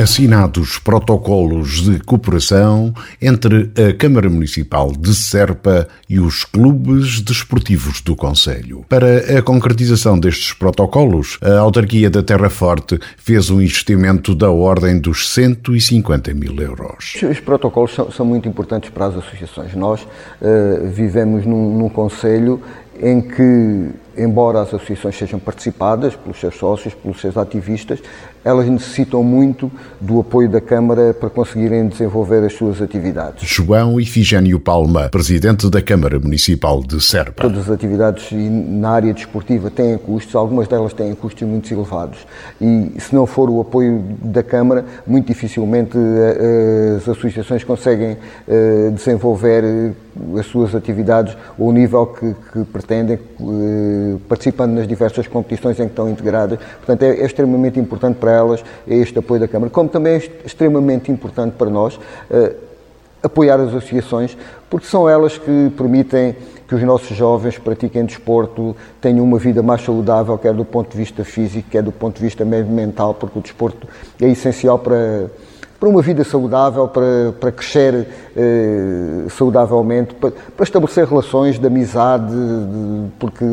assinados protocolos de cooperação entre a Câmara Municipal de Serpa e os clubes desportivos do Conselho. Para a concretização destes protocolos, a autarquia da Terra Forte fez um investimento da ordem dos 150 mil euros. Os protocolos são, são muito importantes para as associações. Nós uh, vivemos num, num Conselho em que, embora as associações sejam participadas pelos seus sócios, pelos seus ativistas, elas necessitam muito do apoio da Câmara para conseguirem desenvolver as suas atividades. João Ifigênio Palma, Presidente da Câmara Municipal de Serpa. Todas as atividades na área desportiva têm custos, algumas delas têm custos muito elevados e se não for o apoio da Câmara, muito dificilmente eh, eh, as associações conseguem eh, desenvolver as suas atividades ao nível que, que pretendem, participando nas diversas competições em que estão integradas. Portanto, é, é extremamente importante para elas é este apoio da Câmara, como também é extremamente importante para nós uh, apoiar as associações, porque são elas que permitem que os nossos jovens pratiquem desporto, tenham uma vida mais saudável, quer do ponto de vista físico, quer do ponto de vista mesmo mental, porque o desporto é essencial para para uma vida saudável, para, para crescer eh, saudavelmente, para, para, estabelecer relações de amizade, de, porque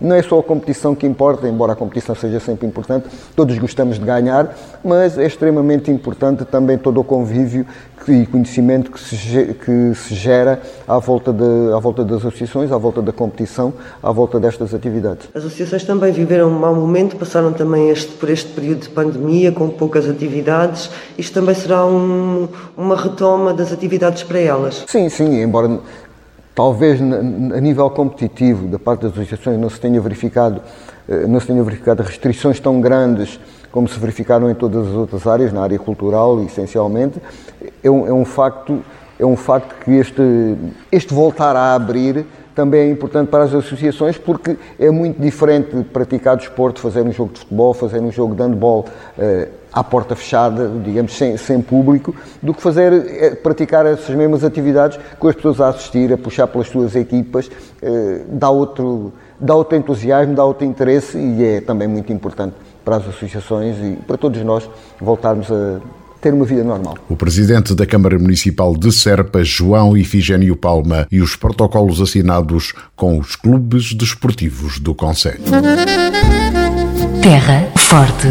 não é só a competição que importa, embora a competição seja sempre importante, todos gostamos de ganhar, mas é extremamente importante também todo o convívio e conhecimento que se, que se gera à volta, de, à volta das associações, à volta da competição, à volta destas atividades. As associações também viveram um mau momento, passaram também este, por este período de pandemia, com poucas atividades. Isto também será um, uma retoma das atividades para elas? Sim, sim, embora talvez a nível competitivo da parte das associações não se tenha verificado eh, não se tenha verificado restrições tão grandes como se verificaram em todas as outras áreas, na área cultural, essencialmente, é um, é um facto é um facto que este, este voltar a abrir também é importante para as associações porque é muito diferente praticar desporto, fazer um jogo de futebol, fazer um jogo de handball uh, à porta fechada, digamos, sem, sem público, do que fazer, é, praticar essas mesmas atividades com as pessoas a assistir, a puxar pelas suas equipas, uh, dá, outro, dá outro entusiasmo, dá outro interesse e é também muito importante para as associações e para todos nós voltarmos a ter uma vida normal. O presidente da Câmara Municipal de Serpa, João Ifigênio Palma, e os protocolos assinados com os clubes desportivos do Conselho. Terra Forte.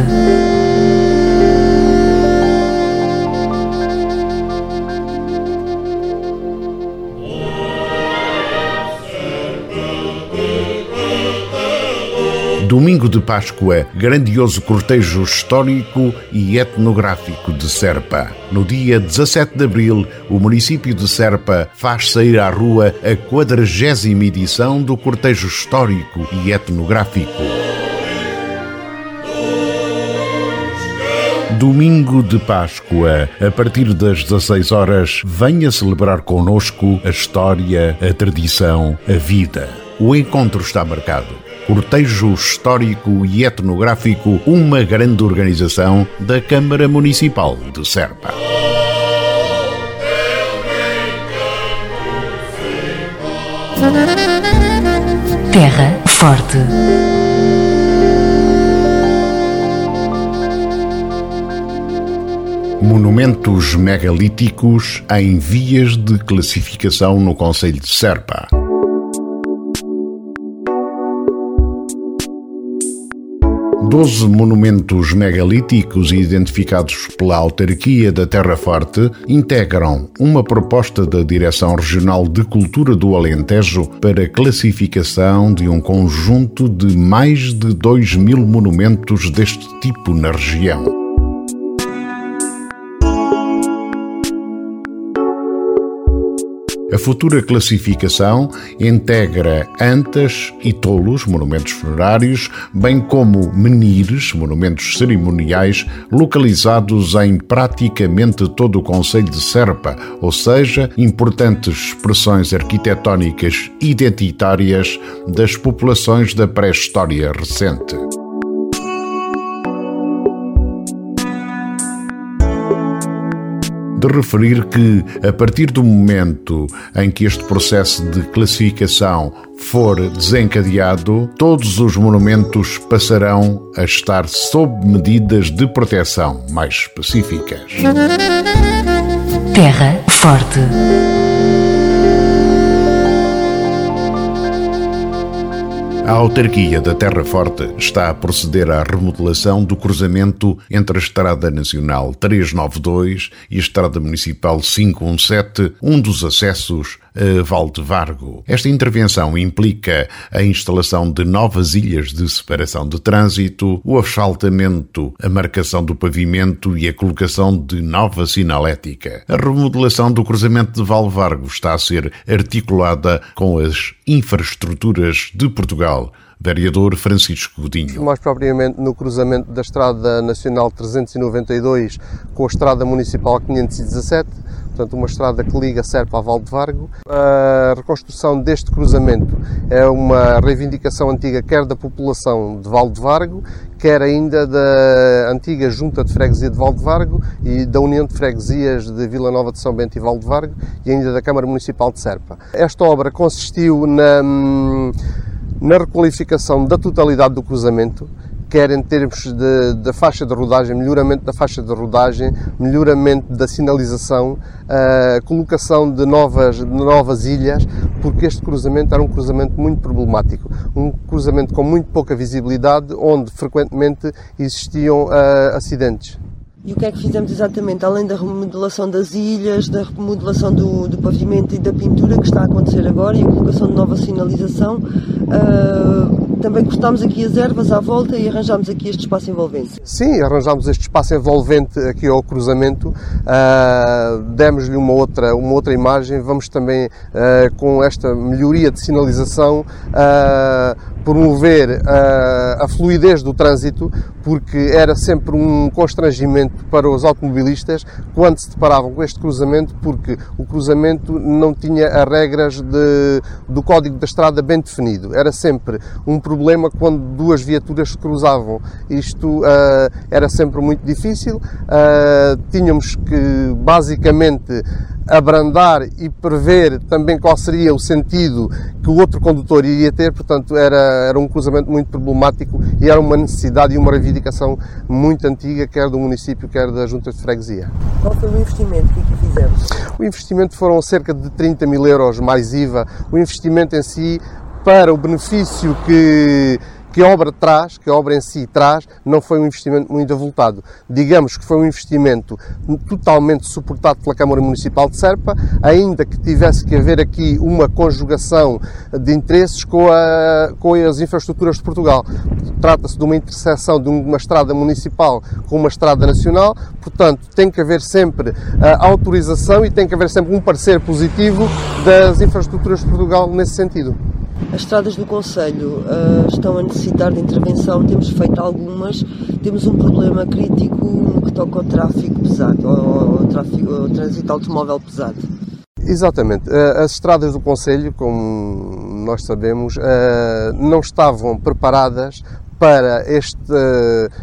Domingo de Páscoa, grandioso cortejo histórico e etnográfico de Serpa. No dia 17 de abril, o município de Serpa faz sair à rua a quadragésima edição do cortejo histórico e etnográfico. Domingo de Páscoa, a partir das 16 horas, venha celebrar conosco a história, a tradição, a vida. O encontro está marcado cortejo histórico e etnográfico, uma grande organização da Câmara Municipal de Serpa. Terra Forte. Monumentos megalíticos em vias de classificação no Conselho de Serpa. Doze monumentos megalíticos identificados pela autarquia da Terra Forte integram uma proposta da Direção Regional de Cultura do Alentejo para classificação de um conjunto de mais de 2 mil monumentos deste tipo na região. A futura classificação integra antas e tolos, monumentos funerários, bem como menires, monumentos cerimoniais, localizados em praticamente todo o Conselho de Serpa, ou seja, importantes expressões arquitetónicas identitárias das populações da pré-história recente. De referir que, a partir do momento em que este processo de classificação for desencadeado, todos os monumentos passarão a estar sob medidas de proteção mais específicas. Terra Forte. A autarquia da Terra Forte está a proceder à remodelação do cruzamento entre a Estrada Nacional 392 e a Estrada Municipal 517, um dos acessos Valdevargo. Esta intervenção implica a instalação de novas ilhas de separação de trânsito, o asfaltamento, a marcação do pavimento e a colocação de nova sinalética. A remodelação do cruzamento de Valdevargo está a ser articulada com as infraestruturas de Portugal. Vereador Francisco Godinho. Mais propriamente no cruzamento da Estrada Nacional 392 com a Estrada Municipal 517, portanto uma estrada que liga Serpa a Valdevargo. A reconstrução deste cruzamento é uma reivindicação antiga quer da população de Valdevargo, quer ainda da antiga Junta de Freguesia de Valdevargo e da União de Freguesias de Vila Nova de São Bento e Valdevargo e ainda da Câmara Municipal de Serpa. Esta obra consistiu na na requalificação da totalidade do cruzamento, quer em termos da faixa de rodagem, melhoramento da faixa de rodagem, melhoramento da sinalização, a colocação de novas, de novas ilhas, porque este cruzamento era um cruzamento muito problemático, um cruzamento com muito pouca visibilidade, onde frequentemente existiam uh, acidentes. E o que é que fizemos exatamente? Além da remodelação das ilhas, da remodelação do, do pavimento e da pintura que está a acontecer agora e a colocação de nova sinalização, uh, também cortámos aqui as ervas à volta e arranjámos aqui este espaço envolvente. Sim, arranjámos este espaço envolvente aqui ao cruzamento, uh, demos-lhe uma outra, uma outra imagem, vamos também uh, com esta melhoria de sinalização promover a, a fluidez do trânsito, porque era sempre um constrangimento para os automobilistas quando se deparavam com este cruzamento, porque o cruzamento não tinha as regras de, do código da estrada bem definido. Era sempre um problema quando duas viaturas se cruzavam. Isto uh, era sempre muito difícil. Uh, tínhamos que, basicamente, abrandar e prever também qual seria o sentido que o outro condutor iria ter, portanto era, era um cruzamento muito problemático e era uma necessidade e uma reivindicação muito antiga, quer do município, quer da Junta de Freguesia. Qual foi o investimento que aqui fizemos? O investimento foram cerca de 30 mil euros mais IVA. O investimento em si, para o benefício que que a obra traz, que a obra em si traz, não foi um investimento muito avultado. Digamos que foi um investimento totalmente suportado pela Câmara Municipal de Serpa, ainda que tivesse que haver aqui uma conjugação de interesses com, a, com as infraestruturas de Portugal. Trata-se de uma interseção de uma estrada municipal com uma estrada nacional, portanto, tem que haver sempre a autorização e tem que haver sempre um parecer positivo das infraestruturas de Portugal nesse sentido. As estradas do Conselho uh, estão a necessitar de intervenção, temos feito algumas. Temos um problema crítico no que toca ao tráfego pesado, ao, ao, tráfego, ao trânsito automóvel pesado. Exatamente. Eh, as estradas do Conselho, como nós sabemos, eh, não estavam preparadas para este,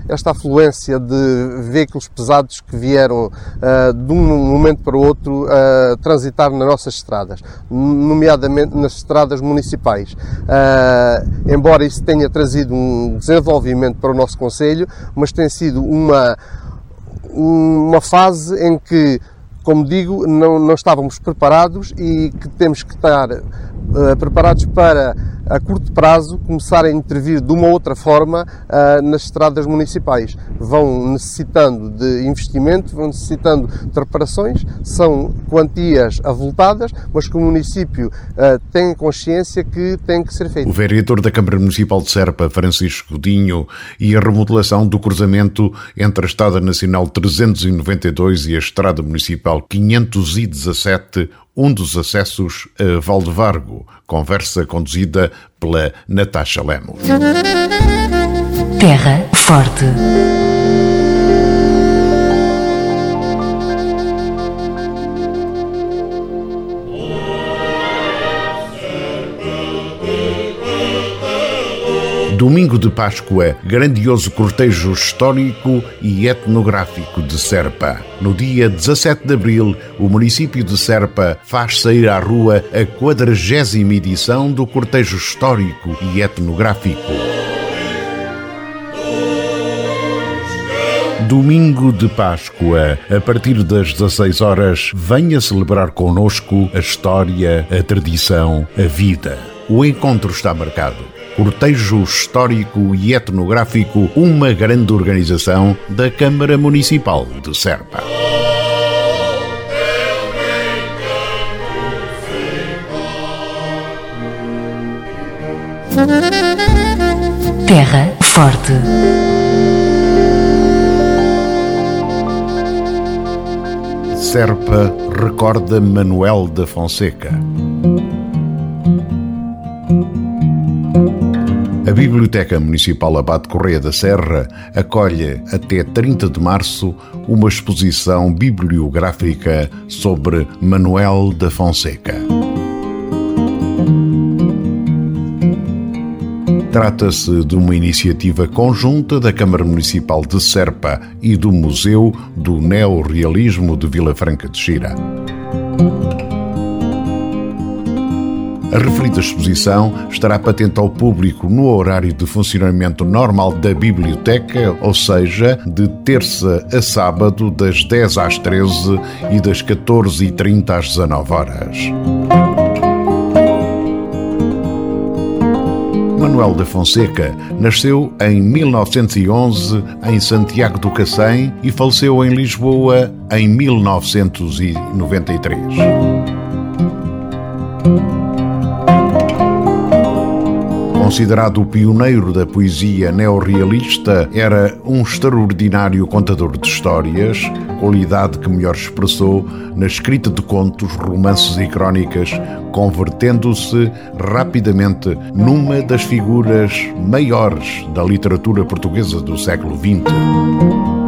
esta afluência de veículos pesados que vieram uh, de um momento para o outro uh, transitar nas nossas estradas, nomeadamente nas estradas municipais. Uh, embora isso tenha trazido um desenvolvimento para o nosso Conselho, mas tem sido uma, uma fase em que como digo, não, não estávamos preparados e que temos que estar preparados para a curto prazo começar a intervir de uma outra forma uh, nas estradas municipais. Vão necessitando de investimento, vão necessitando de reparações, são quantias avultadas, mas que o município uh, tem consciência que tem que ser feito. O vereador da Câmara Municipal de Serpa, Francisco Godinho, e a remodelação do cruzamento entre a Estrada Nacional 392 e a Estrada Municipal 517 um dos acessos a Valdevargo. Conversa conduzida pela Natasha Lemos. Terra Forte. Domingo de Páscoa, grandioso cortejo histórico e etnográfico de Serpa. No dia 17 de abril, o município de Serpa faz sair à rua a quadragésima edição do cortejo histórico e etnográfico. Domingo de Páscoa, a partir das 16 horas, venha celebrar conosco a história, a tradição, a vida. O encontro está marcado. Cortejo Histórico e Etnográfico, uma grande organização da Câmara Municipal de Serpa. Terra Forte. Serpa recorda Manuel da Fonseca. A Biblioteca Municipal Abade Correia da Serra acolhe até 30 de março uma exposição bibliográfica sobre Manuel da Fonseca. Trata-se de uma iniciativa conjunta da Câmara Municipal de Serpa e do Museu do Neorrealismo de Vila Franca de Xira. A referida exposição estará patente ao público no horário de funcionamento normal da biblioteca, ou seja, de terça a sábado, das 10 às 13 e das 14h30 às 19 horas. Manuel da Fonseca nasceu em 1911 em Santiago do Cacém e faleceu em Lisboa em 1993. Considerado o pioneiro da poesia neorrealista, era um extraordinário contador de histórias, qualidade que melhor expressou na escrita de contos, romances e crónicas, convertendo-se rapidamente numa das figuras maiores da literatura portuguesa do século XX.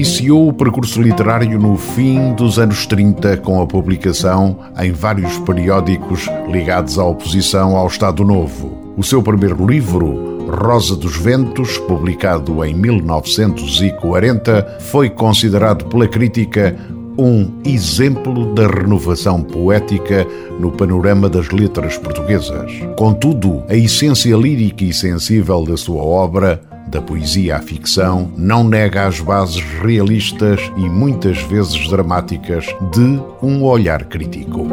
Iniciou o percurso literário no fim dos anos 30 com a publicação em vários periódicos ligados à oposição ao Estado Novo. O seu primeiro livro, Rosa dos Ventos, publicado em 1940, foi considerado pela crítica um exemplo da renovação poética no panorama das letras portuguesas. Contudo, a essência lírica e sensível da sua obra da poesia à ficção, não nega as bases realistas e muitas vezes dramáticas de um olhar crítico.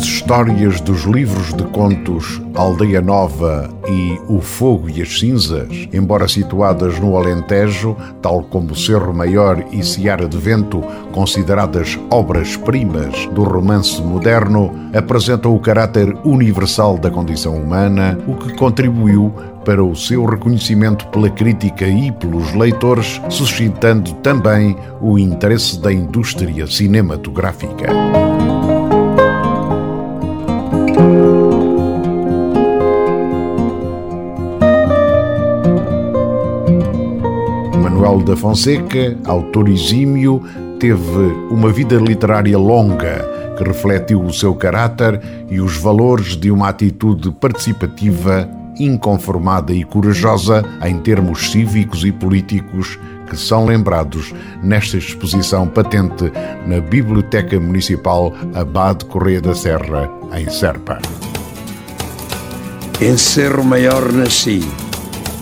As histórias dos livros de contos Aldeia Nova e O Fogo e as Cinzas, embora situadas no Alentejo, tal como Cerro Maior e Seara de Vento, consideradas obras-primas do romance moderno, apresentam o caráter universal da condição humana, o que contribuiu para o seu reconhecimento pela crítica e pelos leitores, suscitando também o interesse da indústria cinematográfica. Manuel da Fonseca, autor exímio, teve uma vida literária longa que refletiu o seu caráter e os valores de uma atitude participativa, inconformada e corajosa em termos cívicos e políticos que são lembrados nesta exposição patente na Biblioteca Municipal Abade Correia da Serra, em Serpa. Em Cerro Maior nasci.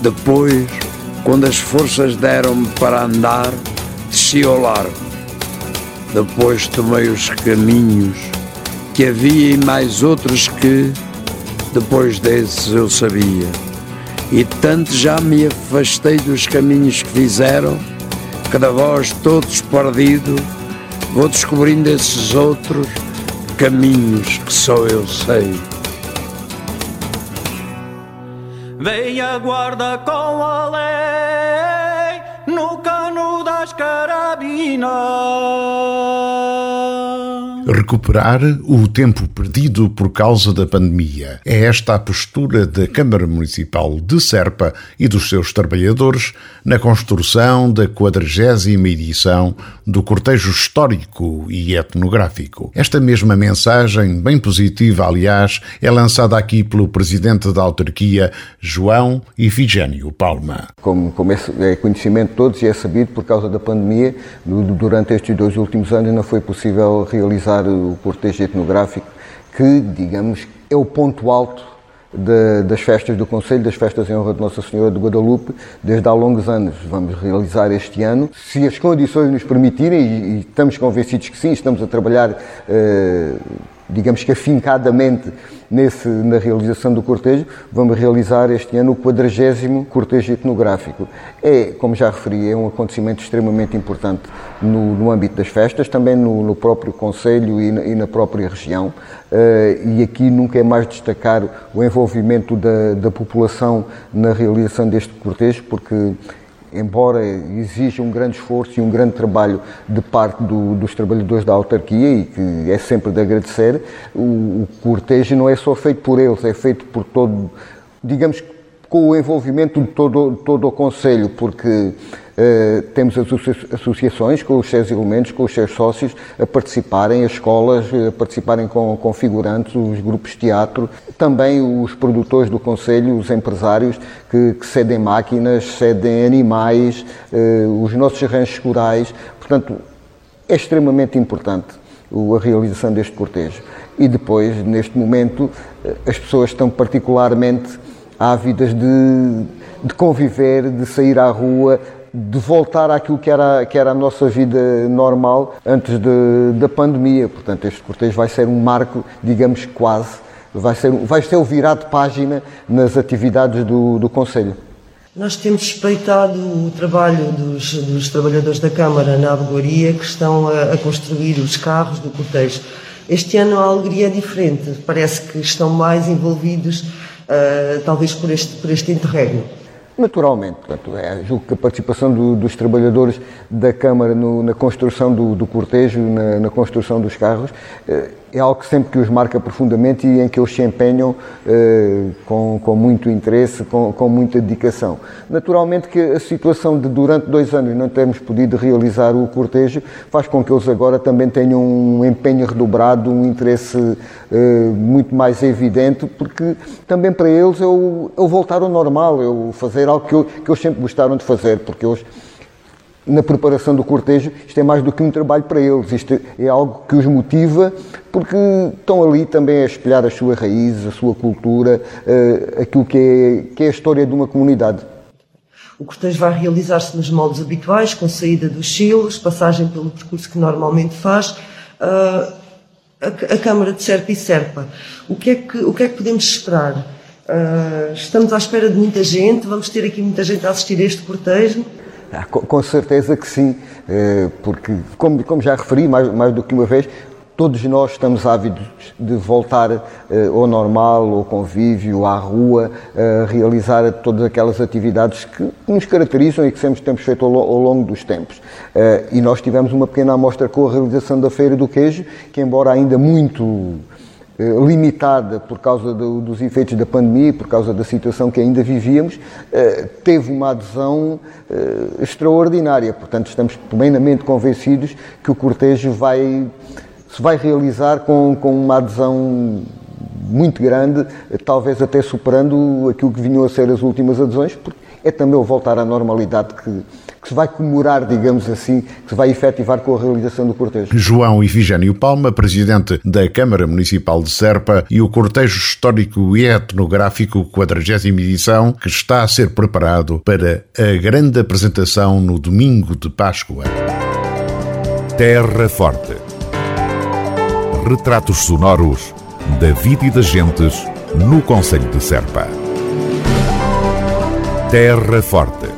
Depois, quando as forças deram-me para andar, desci ao largo. Depois tomei os caminhos que havia e mais outros que, depois desses, eu sabia. E tanto já me afastei dos caminhos que fizeram, que da voz todos perdido, vou descobrindo esses outros caminhos que só eu sei. Vem a guarda com a no cano das carabinas. Recuperar o tempo perdido por causa da pandemia. É esta a postura da Câmara Municipal de Serpa e dos seus trabalhadores na construção da 40 edição do cortejo histórico e etnográfico. Esta mesma mensagem, bem positiva, aliás, é lançada aqui pelo presidente da autarquia, João Ifigênio Palma. Como, como é conhecimento de todos e é sabido, por causa da pandemia, durante estes dois últimos anos não foi possível realizar o cortejo etnográfico, que, digamos, é o ponto alto de, das festas do Conselho, das festas em honra de Nossa Senhora de Guadalupe, desde há longos anos. Vamos realizar este ano, se as condições nos permitirem, e, e estamos convencidos que sim, estamos a trabalhar, eh, digamos que afincadamente nesse, na realização do cortejo, vamos realizar este ano o 40 cortejo etnográfico. É, como já referi, é um acontecimento extremamente importante no, no âmbito das festas, também no, no próprio Conselho e e na própria região. Uh, e aqui nunca é mais destacar o envolvimento da, da população na realização deste cortejo, porque embora exija um grande esforço e um grande trabalho de parte do, dos trabalhadores da autarquia e que é sempre de agradecer, o, o cortejo não é só feito por eles, é feito por todo, digamos, com o envolvimento de todo, todo o Conselho, porque Uh, temos as associações com os seus elementos, com os seus sócios a participarem, as escolas a participarem com, com figurantes, os grupos de teatro, também os produtores do Conselho, os empresários que, que cedem máquinas, cedem animais, uh, os nossos ranchos rurais. Portanto, é extremamente importante a realização deste cortejo. E depois, neste momento, eh, as pessoas estão particularmente ávidas de, de conviver, de sair à rua, de voltar àquilo que era, que era a nossa vida normal antes de, da pandemia. Portanto, este cortejo vai ser um marco, digamos, quase, vai ser, vai ser o virado de página nas atividades do, do Conselho. Nós temos espreitado o trabalho dos, dos trabalhadores da Câmara na Abogaria que estão a, a, construir os carros do cortejo. Este ano a alegria é diferente, parece que estão mais envolvidos, uh, talvez por este, por este interregno. Naturalmente, portanto, é, julgo que a participação do, dos trabalhadores da Câmara no, na construção do, do cortejo, na, na, construção dos carros, eh, é algo que sempre que os marca profundamente e em que eles se empenham eh, com, com muito interesse, com, com muita dedicação. Naturalmente que a situação de durante dois anos não termos podido realizar o cortejo faz com que eles agora também tenham um empenho redobrado, um interesse eh, muito mais evidente, porque também para eles é o, é voltar ao normal, é o fazer algo que, eu, que eles sempre gostaram de fazer, porque eles na preparação do cortejo, isto é mais do que um trabalho para eles, isto é algo que os motiva, porque estão ali também a espelhar as suas raízes, a sua cultura, uh, aquilo que é, que é a história de uma comunidade. O cortejo vai realizar-se nos moldes habituais, com saída dos silos, passagem pelo percurso que normalmente faz. Uh, a, a, Câmara de Serpa e Serpa. O que é que, o que, é que podemos esperar? Uh, estamos à espera de muita gente, vamos ter aqui muita gente a assistir a este cortejo. Ah, com certeza que sim, eh, porque, como, como já referi mais, mais do que uma vez, todos nós estamos ávidos de voltar eh, ao normal, ao convívio, à rua, a realizar todas aquelas atividades que nos caracterizam e que sempre temos feito ao, longo dos tempos. Eh, e nós tivemos uma pequena amostra com a realização da Feira do Queijo, que embora ainda muito limitada por causa do, dos efeitos da pandemia, por causa da situação que ainda vivíamos, eh, teve uma adesão eh, extraordinária. Portanto, estamos plenamente convencidos que o cortejo vai, se vai realizar com, com uma adesão muito grande, talvez até superando aquilo que vinham a ser as últimas adesões, porque é também o voltar à normalidade que, que se vai comemorar, digamos assim, que se vai efetivar com a realização do cortejo. João Ifigênio Palma, presidente da Câmara Municipal de Serpa, e o cortejo histórico e etnográfico 40 edição, que está a ser preparado para a grande apresentação no domingo de Páscoa. Terra Forte. Retratos sonoros da vida e das gentes no Conselho de Serpa. Terra Forte.